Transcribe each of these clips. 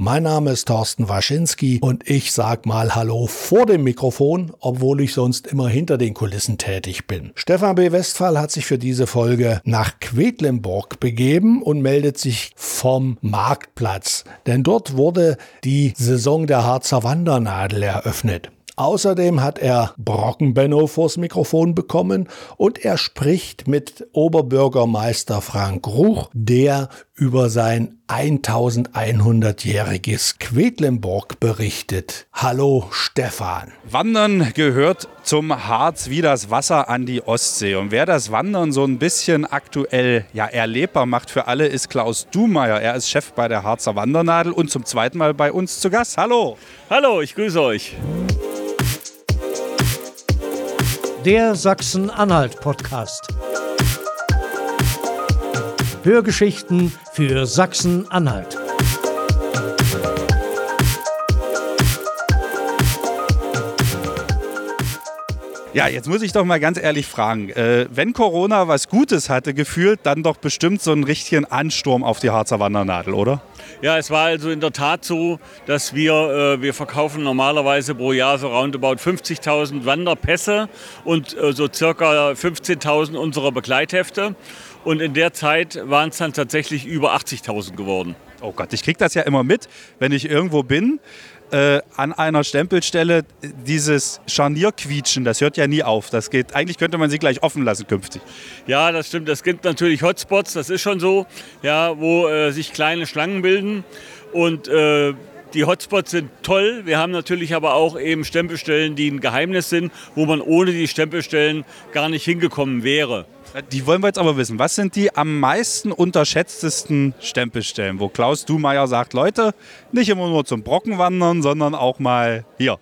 Mein Name ist Thorsten Waschinski und ich sag mal Hallo vor dem Mikrofon, obwohl ich sonst immer hinter den Kulissen tätig bin. Stefan B. Westphal hat sich für diese Folge nach Quedlinburg begeben und meldet sich vom Marktplatz, denn dort wurde die Saison der Harzer Wandernadel eröffnet. Außerdem hat er Brockenbenno vors Mikrofon bekommen und er spricht mit Oberbürgermeister Frank Ruch, der über sein 1100-jähriges Quedlinburg berichtet. Hallo Stefan. Wandern gehört zum Harz wie das Wasser an die Ostsee. Und wer das Wandern so ein bisschen aktuell ja, erlebbar macht für alle, ist Klaus Dumeier. Er ist Chef bei der Harzer Wandernadel und zum zweiten Mal bei uns zu Gast. Hallo. Hallo, ich grüße euch. Der Sachsen-Anhalt-Podcast. Hörgeschichten für Sachsen-Anhalt. Ja, jetzt muss ich doch mal ganz ehrlich fragen. Äh, wenn Corona was Gutes hatte, gefühlt, dann doch bestimmt so einen richtigen Ansturm auf die Harzer Wandernadel, oder? Ja, es war also in der Tat so, dass wir, äh, wir verkaufen normalerweise pro Jahr so roundabout 50.000 Wanderpässe und äh, so circa 15.000 unserer Begleithefte. Und in der Zeit waren es dann tatsächlich über 80.000 geworden. Oh Gott, ich kriege das ja immer mit, wenn ich irgendwo bin äh, an einer Stempelstelle dieses Scharnierquietschen, das hört ja nie auf. Das geht, eigentlich könnte man sie gleich offen lassen künftig. Ja, das stimmt. Es gibt natürlich Hotspots, das ist schon so, ja, wo äh, sich kleine Schlangen bilden. Und äh, die Hotspots sind toll. Wir haben natürlich aber auch eben Stempelstellen, die ein Geheimnis sind, wo man ohne die Stempelstellen gar nicht hingekommen wäre. Die wollen wir jetzt aber wissen. Was sind die am meisten unterschätztesten Stempelstellen, wo Klaus Dumeier sagt, Leute, nicht immer nur zum Brocken wandern, sondern auch mal hier.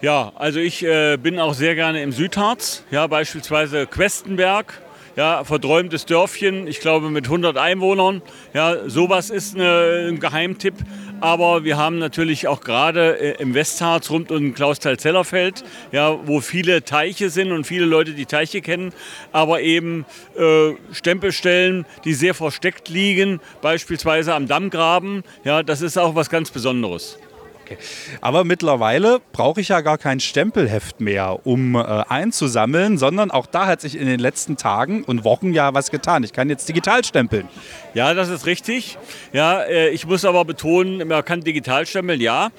Ja, also ich äh, bin auch sehr gerne im Südharz, ja, beispielsweise Questenberg, ja, verträumtes Dörfchen, ich glaube mit 100 Einwohnern. Ja, sowas ist eine, ein Geheimtipp. Aber wir haben natürlich auch gerade äh, im Westharz rund um Klausthal-Zellerfeld, ja, wo viele Teiche sind und viele Leute die Teiche kennen, aber eben äh, Stempelstellen, die sehr versteckt liegen, beispielsweise am Dammgraben. Ja, das ist auch was ganz Besonderes. Okay. Aber mittlerweile brauche ich ja gar kein Stempelheft mehr, um äh, einzusammeln, sondern auch da hat sich in den letzten Tagen und Wochen ja was getan. Ich kann jetzt digital stempeln. Ja, das ist richtig. Ja, äh, ich muss aber betonen, man kann digital stempeln, ja.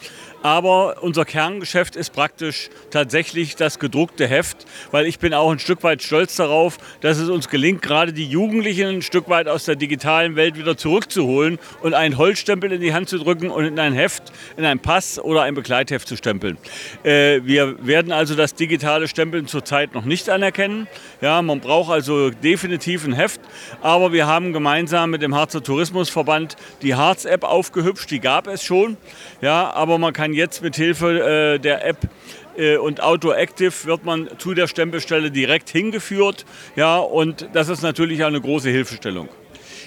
Aber unser Kerngeschäft ist praktisch tatsächlich das gedruckte Heft, weil ich bin auch ein Stück weit stolz darauf, dass es uns gelingt, gerade die Jugendlichen ein Stück weit aus der digitalen Welt wieder zurückzuholen und einen Holzstempel in die Hand zu drücken und in ein Heft, in ein Pass oder ein Begleitheft zu stempeln. Äh, wir werden also das digitale Stempeln zurzeit noch nicht anerkennen. Ja, man braucht also definitiv ein Heft, aber wir haben gemeinsam mit dem Harzer Tourismusverband die Harz-App aufgehübscht, die gab es schon. Ja, aber man kann jetzt mit Hilfe äh, der App äh, und Outdoor Active wird man zu der Stempelstelle direkt hingeführt. Ja, und das ist natürlich eine große Hilfestellung.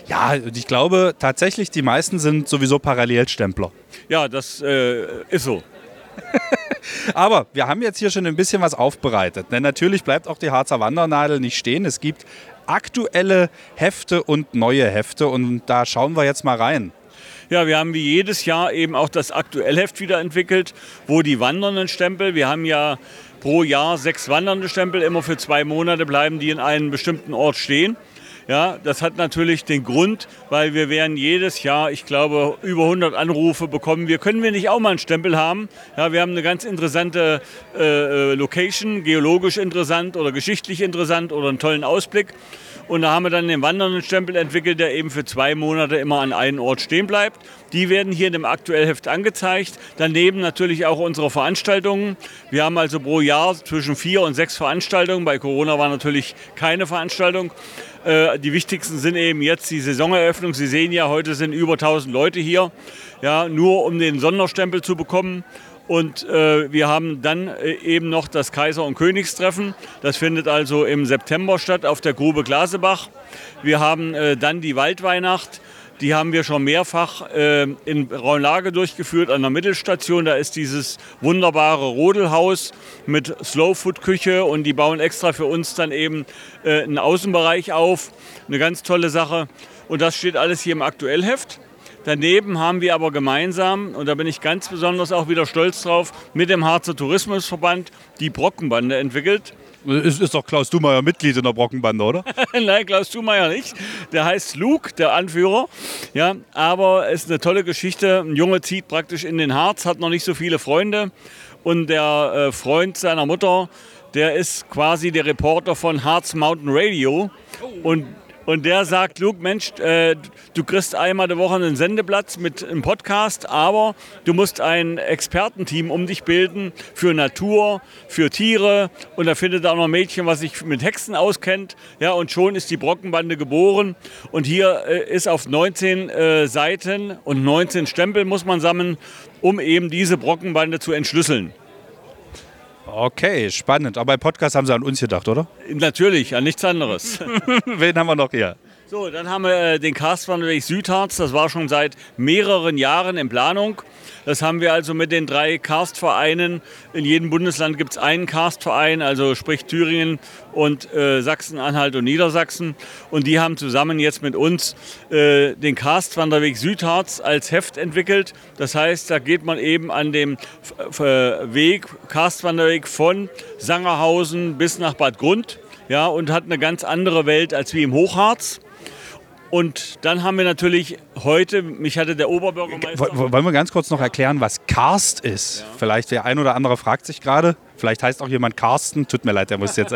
Ja, ich glaube tatsächlich, die meisten sind sowieso Parallelstempler. Ja, das äh, ist so. Aber wir haben jetzt hier schon ein bisschen was aufbereitet. Denn natürlich bleibt auch die Harzer Wandernadel nicht stehen. Es gibt aktuelle Hefte und neue Hefte und da schauen wir jetzt mal rein. Ja, wir haben wie jedes Jahr eben auch das Aktuellheft wieder entwickelt, wo die wandernden Stempel, wir haben ja pro Jahr sechs wandernde Stempel, immer für zwei Monate bleiben die in einem bestimmten Ort stehen. Ja, das hat natürlich den Grund, weil wir werden jedes Jahr, ich glaube, über 100 Anrufe bekommen. Wir können wir nicht auch mal einen Stempel haben? Ja, wir haben eine ganz interessante äh, äh Location, geologisch interessant oder geschichtlich interessant oder einen tollen Ausblick. Und da haben wir dann den wandernden Stempel entwickelt, der eben für zwei Monate immer an einem Ort stehen bleibt. Die werden hier in dem Aktuellheft angezeigt. Daneben natürlich auch unsere Veranstaltungen. Wir haben also pro Jahr zwischen vier und sechs Veranstaltungen. Bei Corona war natürlich keine Veranstaltung. Äh, die wichtigsten sind eben jetzt die Saisoneröffnung. Sie sehen ja, heute sind über 1000 Leute hier, ja, nur um den Sonderstempel zu bekommen. Und äh, wir haben dann äh, eben noch das Kaiser- und Königstreffen. Das findet also im September statt auf der Grube Glasebach. Wir haben äh, dann die Waldweihnacht. Die haben wir schon mehrfach äh, in Raunlage durchgeführt an der Mittelstation. Da ist dieses wunderbare Rodelhaus mit Slowfood-Küche und die bauen extra für uns dann eben äh, einen Außenbereich auf. Eine ganz tolle Sache. Und das steht alles hier im Aktuellheft. Daneben haben wir aber gemeinsam, und da bin ich ganz besonders auch wieder stolz drauf, mit dem Harzer Tourismusverband die Brockenbande entwickelt. Ist, ist doch Klaus Dumeier Mitglied in der Brockenbande, oder? Nein, Klaus Dumeier nicht. Der heißt Luke, der Anführer. Ja, aber es ist eine tolle Geschichte. Ein Junge zieht praktisch in den Harz, hat noch nicht so viele Freunde. Und der äh, Freund seiner Mutter, der ist quasi der Reporter von Harz Mountain Radio. Und und der sagt, Luke, Mensch, äh, du kriegst einmal die Woche einen Sendeplatz mit einem Podcast, aber du musst ein Expertenteam um dich bilden für Natur, für Tiere. Und da findet auch noch ein Mädchen, was sich mit Hexen auskennt. Ja, und schon ist die Brockenbande geboren. Und hier äh, ist auf 19 äh, Seiten und 19 Stempel muss man sammeln, um eben diese Brockenbande zu entschlüsseln. Okay, spannend. Aber bei Podcast haben Sie an uns gedacht, oder? Natürlich, an nichts anderes. Wen haben wir noch hier? So, dann haben wir äh, den Karstwanderweg Südharz. Das war schon seit mehreren Jahren in Planung. Das haben wir also mit den drei Karstvereinen. In jedem Bundesland gibt es einen Karstverein, also sprich Thüringen und äh, Sachsen, Anhalt und Niedersachsen. Und die haben zusammen jetzt mit uns äh, den Karstwanderweg Südharz als Heft entwickelt. Das heißt, da geht man eben an dem Weg, Karstwanderweg von Sangerhausen bis nach Bad Grund ja, und hat eine ganz andere Welt als wie im Hochharz. Und dann haben wir natürlich heute, mich hatte der Oberbürgermeister. Wollen wir ganz kurz noch erklären, was Karst ist? Ja. Vielleicht der ein oder andere fragt sich gerade. Vielleicht heißt auch jemand Carsten. Tut mir leid, der muss jetzt.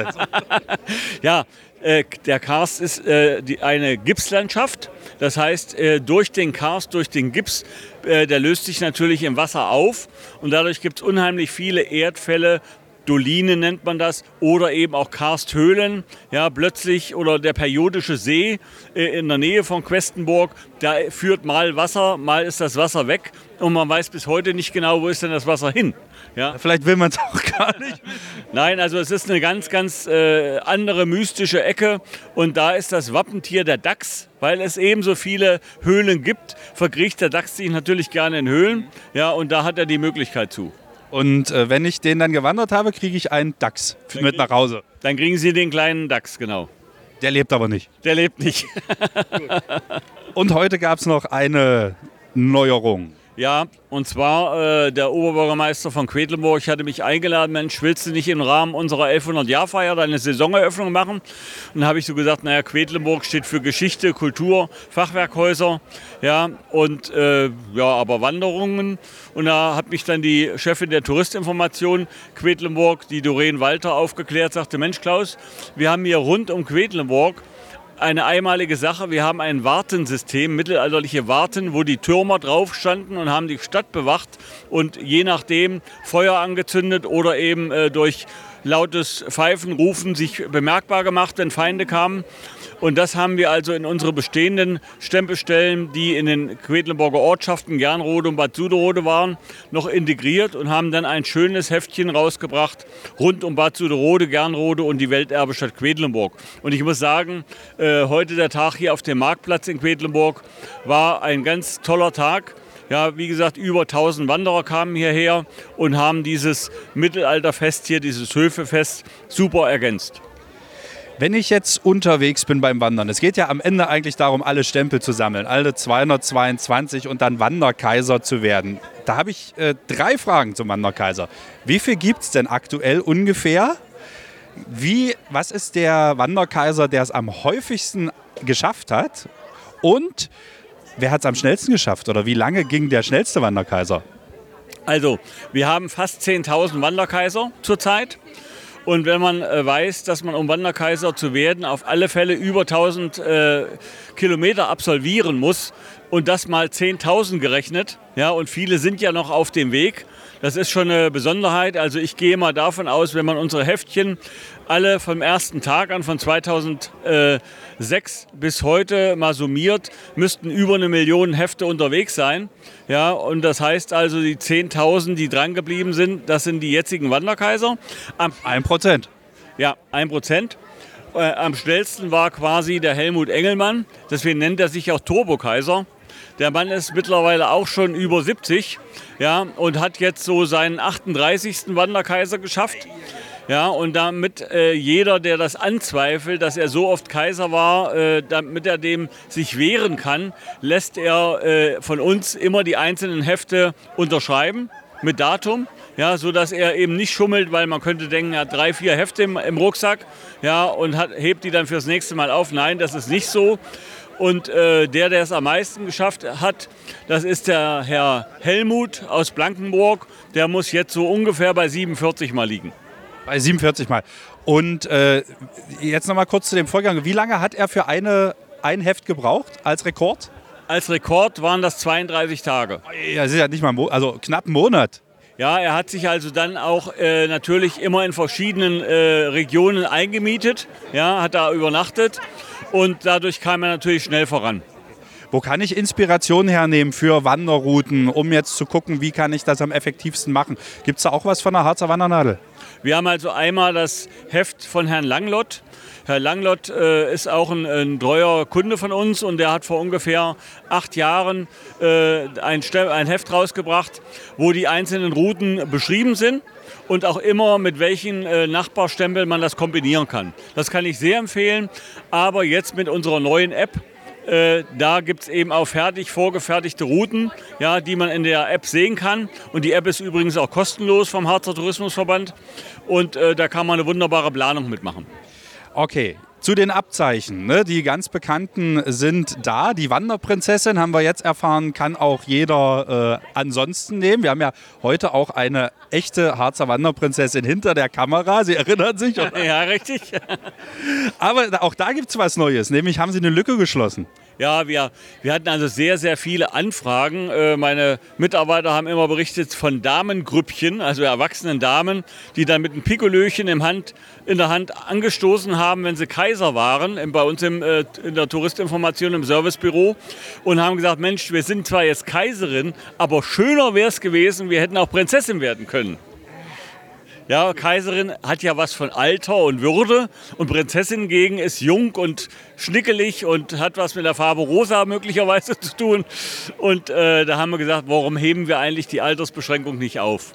ja, äh, der Karst ist äh, die, eine Gipslandschaft. Das heißt, äh, durch den Karst, durch den Gips, äh, der löst sich natürlich im Wasser auf. Und dadurch gibt es unheimlich viele Erdfälle, Doline nennt man das, oder eben auch Karsthöhlen, ja, plötzlich oder der periodische See äh, in der Nähe von Questenburg, da führt mal Wasser, mal ist das Wasser weg und man weiß bis heute nicht genau, wo ist denn das Wasser hin. Ja. Vielleicht will man es auch gar nicht. Nein, also es ist eine ganz, ganz äh, andere mystische Ecke und da ist das Wappentier der Dachs, weil es eben so viele Höhlen gibt, verkriecht der Dachs sich natürlich gerne in Höhlen, ja, und da hat er die Möglichkeit zu. Und äh, wenn ich den dann gewandert habe, kriege ich einen Dachs dann mit nach Hause. Dann kriegen Sie den kleinen Dachs, genau. Der lebt aber nicht. Der lebt nicht. Und heute gab es noch eine Neuerung. Ja, und zwar äh, der Oberbürgermeister von Quedlinburg hatte mich eingeladen, Mensch, willst du nicht im Rahmen unserer 1100-Jahr-Feier deine Saisoneröffnung machen? Und dann habe ich so gesagt, naja, Quedlinburg steht für Geschichte, Kultur, Fachwerkhäuser, ja, und äh, ja, aber Wanderungen. Und da hat mich dann die Chefin der Touristinformation Quedlinburg, die Doreen Walter, aufgeklärt, sagte, Mensch Klaus, wir haben hier rund um Quedlinburg eine einmalige Sache. Wir haben ein Wartensystem, mittelalterliche Warten, wo die Türmer drauf standen und haben die Stadt bewacht und je nachdem Feuer angezündet oder eben äh, durch lautes Pfeifen, Rufen sich bemerkbar gemacht, wenn Feinde kamen. Und das haben wir also in unsere bestehenden Stempelstellen, die in den Quedlinburger Ortschaften Gernrode und Bad Suderode waren, noch integriert und haben dann ein schönes Heftchen rausgebracht rund um Bad Suderode, Gernrode und die Welterbestadt Quedlinburg. Und ich muss sagen, äh, heute der Tag hier auf dem Marktplatz in Quedlinburg war ein ganz toller Tag. Ja, wie gesagt, über 1000 Wanderer kamen hierher und haben dieses Mittelalterfest hier, dieses Höfefest, super ergänzt. Wenn ich jetzt unterwegs bin beim Wandern, es geht ja am Ende eigentlich darum, alle Stempel zu sammeln, alle 222 und dann Wanderkaiser zu werden. Da habe ich äh, drei Fragen zum Wanderkaiser. Wie viel gibt es denn aktuell ungefähr? Wie, was ist der Wanderkaiser, der es am häufigsten geschafft hat? Und wer hat es am schnellsten geschafft? Oder wie lange ging der schnellste Wanderkaiser? Also, wir haben fast 10.000 Wanderkaiser zurzeit. Und wenn man äh, weiß, dass man, um Wanderkaiser zu werden, auf alle Fälle über 1000 äh, Kilometer absolvieren muss und das mal 10.000 gerechnet, ja, und viele sind ja noch auf dem Weg, das ist schon eine Besonderheit. Also ich gehe mal davon aus, wenn man unsere Heftchen alle vom ersten Tag an, von 2006 bis heute mal summiert, müssten über eine Million Hefte unterwegs sein. Ja, und das heißt also, die 10.000, die drangeblieben sind, das sind die jetzigen Wanderkaiser. Am, ein Prozent. Ja, ein Prozent. Äh, am schnellsten war quasi der Helmut Engelmann. Deswegen nennt er sich auch Turbokaiser. Der Mann ist mittlerweile auch schon über 70 ja, und hat jetzt so seinen 38. Wanderkaiser geschafft. Ja, und damit äh, jeder, der das anzweifelt, dass er so oft Kaiser war, äh, damit er dem sich wehren kann, lässt er äh, von uns immer die einzelnen Hefte unterschreiben mit Datum, ja, so dass er eben nicht schummelt, weil man könnte denken, er hat drei, vier Hefte im, im Rucksack, ja, und hat, hebt die dann fürs nächste Mal auf. Nein, das ist nicht so. Und äh, der, der es am meisten geschafft hat, das ist der Herr Helmut aus Blankenburg. Der muss jetzt so ungefähr bei 47 Mal liegen. Bei 47 Mal. Und äh, jetzt noch mal kurz zu dem Vorgang. Wie lange hat er für eine, ein Heft gebraucht als Rekord? Als Rekord waren das 32 Tage. Ja, das ist ja nicht mal, also knapp einen Monat. Ja, er hat sich also dann auch äh, natürlich immer in verschiedenen äh, Regionen eingemietet, ja, hat da übernachtet und dadurch kam er natürlich schnell voran. Wo kann ich Inspiration hernehmen für Wanderrouten, um jetzt zu gucken, wie kann ich das am effektivsten machen? Gibt es da auch was von der Harzer Wandernadel? Wir haben also einmal das Heft von Herrn Langlott. Herr Langlott äh, ist auch ein, ein, treuer Kunde von uns und der hat vor ungefähr acht Jahren äh, ein, ein Heft rausgebracht, wo die einzelnen Routen beschrieben sind und auch immer mit welchen äh, Nachbarstempeln man das kombinieren kann. Das kann ich sehr empfehlen, aber jetzt mit unserer neuen App äh, da gibt es eben auch fertig vorgefertigte Routen, ja, die man in der App sehen kann. Und die App ist übrigens auch kostenlos vom Harzer Tourismusverband. Und äh, da kann man eine wunderbare Planung mitmachen. Okay, zu den Abzeichen. Ne? Die ganz bekannten sind da. Die Wanderprinzessin, haben wir jetzt erfahren, kann auch jeder äh, ansonsten nehmen. Wir haben ja heute auch eine echte Harzer Wanderprinzessin hinter der Kamera. Sie erinnern sich? Oder? Ja, richtig. Aber auch da gibt es was Neues, nämlich haben Sie eine Lücke geschlossen. Ja, wir, wir hatten also sehr, sehr viele Anfragen. Äh, meine Mitarbeiter haben immer berichtet von Damengrüppchen, also erwachsenen Damen, die dann mit einem Pikolöchen im Hand, in der Hand angestoßen haben, wenn sie Kaiser waren, bei uns im, äh, in der Touristinformation im Servicebüro und haben gesagt, Mensch, wir sind zwar jetzt Kaiserin, aber schöner wäre es gewesen, wir hätten auch Prinzessin werden können. Ja, Kaiserin hat ja was von Alter und Würde und Prinzessin gegen ist jung und schnickelig und hat was mit der Farbe rosa möglicherweise zu tun. Und äh, da haben wir gesagt, warum heben wir eigentlich die Altersbeschränkung nicht auf?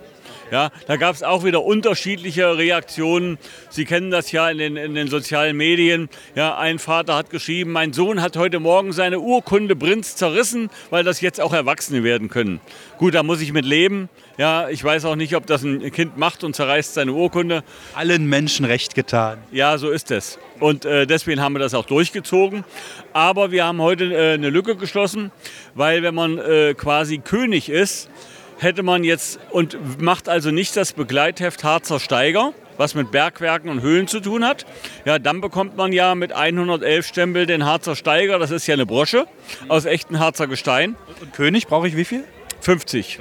Ja, da gab es auch wieder unterschiedliche Reaktionen. Sie kennen das ja in den, in den sozialen Medien. Ja, ein Vater hat geschrieben, mein Sohn hat heute Morgen seine Urkunde Prinz zerrissen, weil das jetzt auch Erwachsene werden können. Gut, da muss ich mit leben. Ja, ich weiß auch nicht, ob das ein Kind macht und zerreißt seine Urkunde. Allen Menschen recht getan. Ja, so ist es. Und äh, deswegen haben wir das auch durchgezogen. Aber wir haben heute äh, eine Lücke geschlossen, weil wenn man äh, quasi König ist, hätte man jetzt und macht also nicht das Begleitheft Harzer Steiger, was mit Bergwerken und Höhlen zu tun hat. Ja, dann bekommt man ja mit 111 Stempel den Harzer Steiger. Das ist ja eine Brosche aus echtem Harzer Gestein. Und König brauche ich wie viel? 50.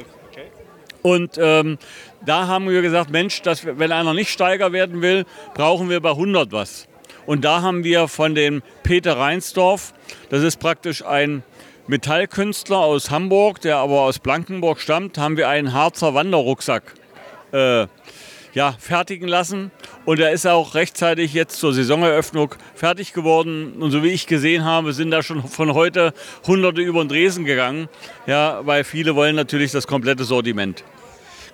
Und ähm, da haben wir gesagt, Mensch, dass, wenn einer nicht Steiger werden will, brauchen wir bei 100 was. Und da haben wir von dem Peter Reinsdorf, das ist praktisch ein Metallkünstler aus Hamburg, der aber aus Blankenburg stammt, haben wir einen Harzer Wanderrucksack äh, ja, fertigen lassen. Und er ist auch rechtzeitig jetzt zur Saisoneröffnung fertig geworden. Und so wie ich gesehen habe, sind da schon von heute Hunderte über den Dresen gegangen. Ja, weil viele wollen natürlich das komplette Sortiment.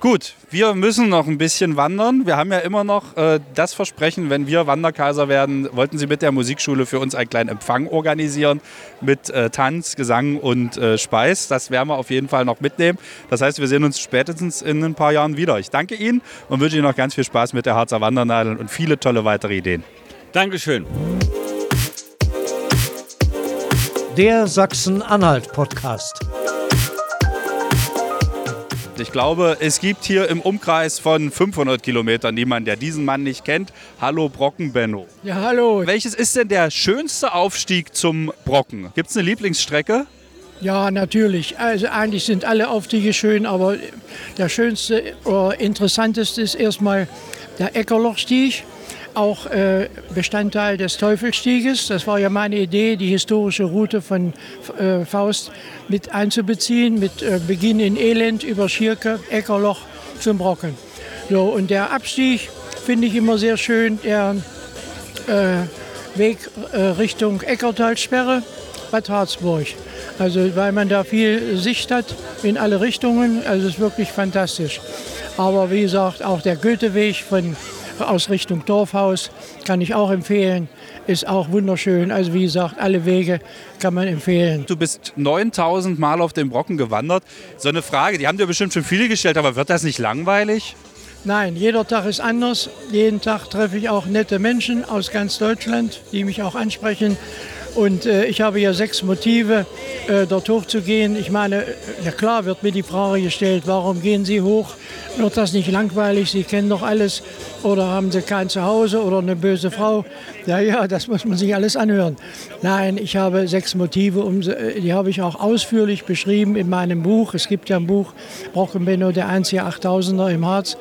Gut, wir müssen noch ein bisschen wandern. Wir haben ja immer noch äh, das Versprechen, wenn wir Wanderkaiser werden, wollten Sie mit der Musikschule für uns einen kleinen Empfang organisieren mit äh, Tanz, Gesang und äh, Speis. Das werden wir auf jeden Fall noch mitnehmen. Das heißt, wir sehen uns spätestens in ein paar Jahren wieder. Ich danke Ihnen und wünsche Ihnen noch ganz viel Spaß mit der Harzer Wandernadel und viele tolle weitere Ideen. Dankeschön. Der Sachsen-Anhalt-Podcast. Ich glaube, es gibt hier im Umkreis von 500 Kilometern niemanden, der diesen Mann nicht kennt. Hallo Brocken Benno. Ja, hallo. Welches ist denn der schönste Aufstieg zum Brocken? Gibt es eine Lieblingsstrecke? Ja, natürlich. Also eigentlich sind alle Aufstiege schön, aber der schönste oder interessanteste ist erstmal der Eckerlochstieg auch äh, Bestandteil des Teufelstieges. Das war ja meine Idee, die historische Route von äh, Faust mit einzubeziehen, mit äh, Beginn in Elend über Schirke, Eckerloch zum Brocken. So, und der Abstieg finde ich immer sehr schön, der äh, Weg äh, Richtung Eckertalsperre, Bad Harzburg. Also weil man da viel Sicht hat in alle Richtungen, also es ist wirklich fantastisch. Aber wie gesagt, auch der Goetheweg von aus Richtung Dorfhaus kann ich auch empfehlen. Ist auch wunderschön. Also wie gesagt, alle Wege kann man empfehlen. Du bist 9000 Mal auf dem Brocken gewandert. So eine Frage, die haben dir bestimmt schon viele gestellt, aber wird das nicht langweilig? Nein, jeder Tag ist anders. Jeden Tag treffe ich auch nette Menschen aus ganz Deutschland, die mich auch ansprechen. Und äh, ich habe ja sechs Motive, äh, dort hochzugehen. Ich meine, ja klar wird mir die Frage gestellt, warum gehen Sie hoch? Wird das nicht langweilig? Sie kennen doch alles. Oder haben Sie kein Zuhause oder eine böse Frau? Ja, ja, das muss man sich alles anhören. Nein, ich habe sechs Motive, um, die habe ich auch ausführlich beschrieben in meinem Buch. Es gibt ja ein Buch, Brockenbenno, der einzige 8000er im Harz.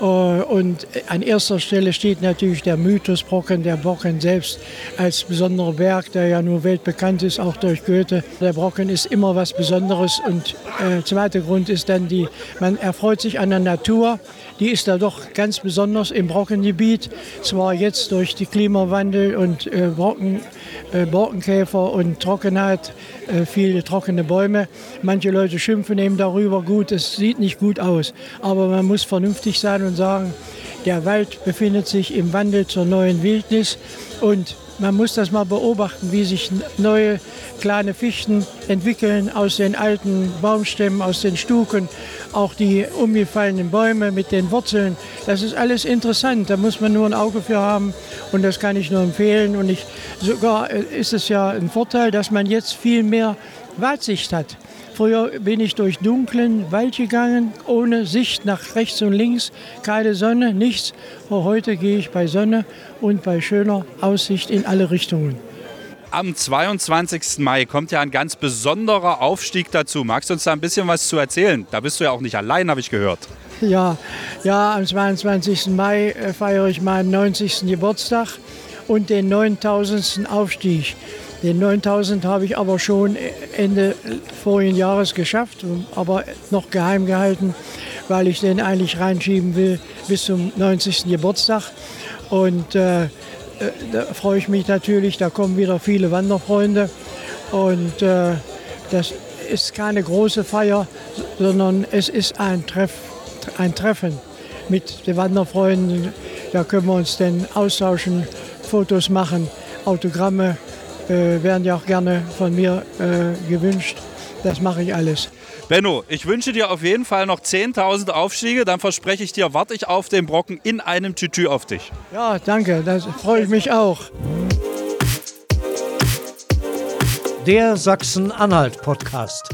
Äh, und an erster Stelle steht natürlich der Mythos Brocken, der Brocken selbst als besonderer Berg, der ja nur weltbekannt ist, auch durch Goethe. Der Brocken ist immer was Besonderes. Und äh, zweiter Grund ist dann die, man erfreut sich an der Natur. Die ist da doch ganz besonders im Brockengebiet. Zwar jetzt durch den Klimawandel und äh, Brocken, äh, Borkenkäfer und Trockenheit, äh, viele trockene Bäume. Manche Leute schimpfen eben darüber, gut, es sieht nicht gut aus. Aber man muss vernünftig sein und sagen, der Wald befindet sich im Wandel zur neuen Wildnis und man muss das mal beobachten, wie sich neue kleine Fichten entwickeln aus den alten Baumstämmen, aus den Stuken, auch die umgefallenen Bäume mit den Wurzeln. Das ist alles interessant. Da muss man nur ein Auge für haben und das kann ich nur empfehlen. Und ich, sogar ist es ja ein Vorteil, dass man jetzt viel mehr Weitsicht hat. Früher bin ich durch dunklen Wald gegangen, ohne Sicht nach rechts und links, keine Sonne, nichts. Aber heute gehe ich bei Sonne und bei schöner Aussicht in alle Richtungen. Am 22. Mai kommt ja ein ganz besonderer Aufstieg dazu. Magst du uns da ein bisschen was zu erzählen? Da bist du ja auch nicht allein, habe ich gehört. Ja, ja, am 22. Mai äh, feiere ich meinen 90. Geburtstag und den 9000. Aufstieg. Den 9000 habe ich aber schon Ende vorigen Jahres geschafft, aber noch geheim gehalten, weil ich den eigentlich reinschieben will bis zum 90. Geburtstag. Und äh, da freue ich mich natürlich, da kommen wieder viele Wanderfreunde. Und äh, das ist keine große Feier, sondern es ist ein, Treff, ein Treffen mit den Wanderfreunden. Da können wir uns dann austauschen, Fotos machen, Autogramme äh, werden ja auch gerne von mir äh, gewünscht. Das mache ich alles. Benno, ich wünsche dir auf jeden Fall noch 10.000 Aufstiege. Dann verspreche ich dir, warte ich auf den Brocken in einem Tütü auf dich. Ja, danke. Das freue ich mich auch. Der Sachsen-Anhalt-Podcast.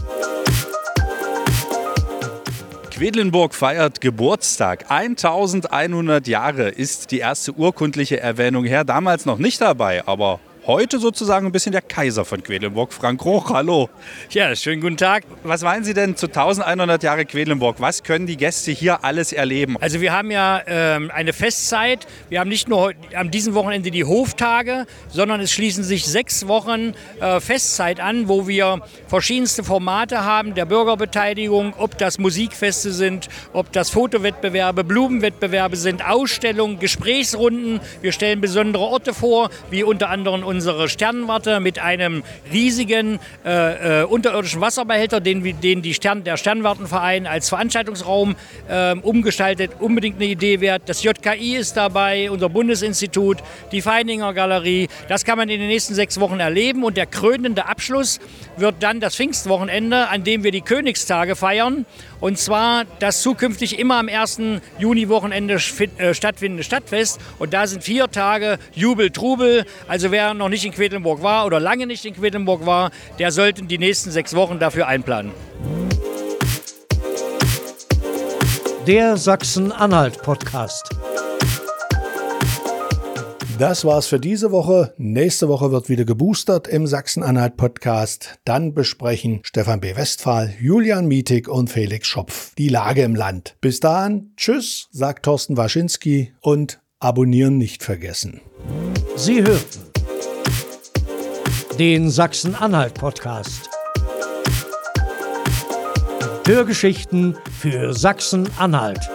Quedlinburg feiert Geburtstag. 1100 Jahre ist die erste urkundliche Erwähnung her. Damals noch nicht dabei, aber heute sozusagen ein bisschen der Kaiser von Quedlinburg, Frank Roch. Hallo. Ja, schönen guten Tag. Was meinen Sie denn zu 1100 Jahre Quedlinburg? Was können die Gäste hier alles erleben? Also wir haben ja ähm, eine Festzeit. Wir haben nicht nur an diesem Wochenende die Hoftage, sondern es schließen sich sechs Wochen äh, Festzeit an, wo wir verschiedenste Formate haben der Bürgerbeteiligung, ob das Musikfeste sind, ob das Fotowettbewerbe, Blumenwettbewerbe sind, Ausstellungen, Gesprächsrunden. Wir stellen besondere Orte vor, wie unter anderem unsere Sternwarte mit einem riesigen äh, äh, unterirdischen Wasserbehälter, den, den die Stern, der Sternwartenverein als Veranstaltungsraum äh, umgestaltet, unbedingt eine Idee wert. Das JKI ist dabei, unser Bundesinstitut, die Feininger Galerie. Das kann man in den nächsten sechs Wochen erleben und der krönende Abschluss wird dann das Pfingstwochenende, an dem wir die Königstage feiern. Und zwar das zukünftig immer am ersten Juniwochenende äh, stattfindende Stadtfest. Und da sind vier Tage Jubel, Trubel. Also wer noch nicht in Quedlinburg war oder lange nicht in Quedlinburg war, der sollte die nächsten sechs Wochen dafür einplanen. Der Sachsen-Anhalt-Podcast. Das war's für diese Woche. Nächste Woche wird wieder geboostert im Sachsen-Anhalt-Podcast. Dann besprechen Stefan B. Westphal, Julian Mietig und Felix Schopf die Lage im Land. Bis dahin, tschüss, sagt Thorsten Waschinski und abonnieren nicht vergessen. Sie hörten den Sachsen-Anhalt-Podcast. Hörgeschichten für Sachsen-Anhalt.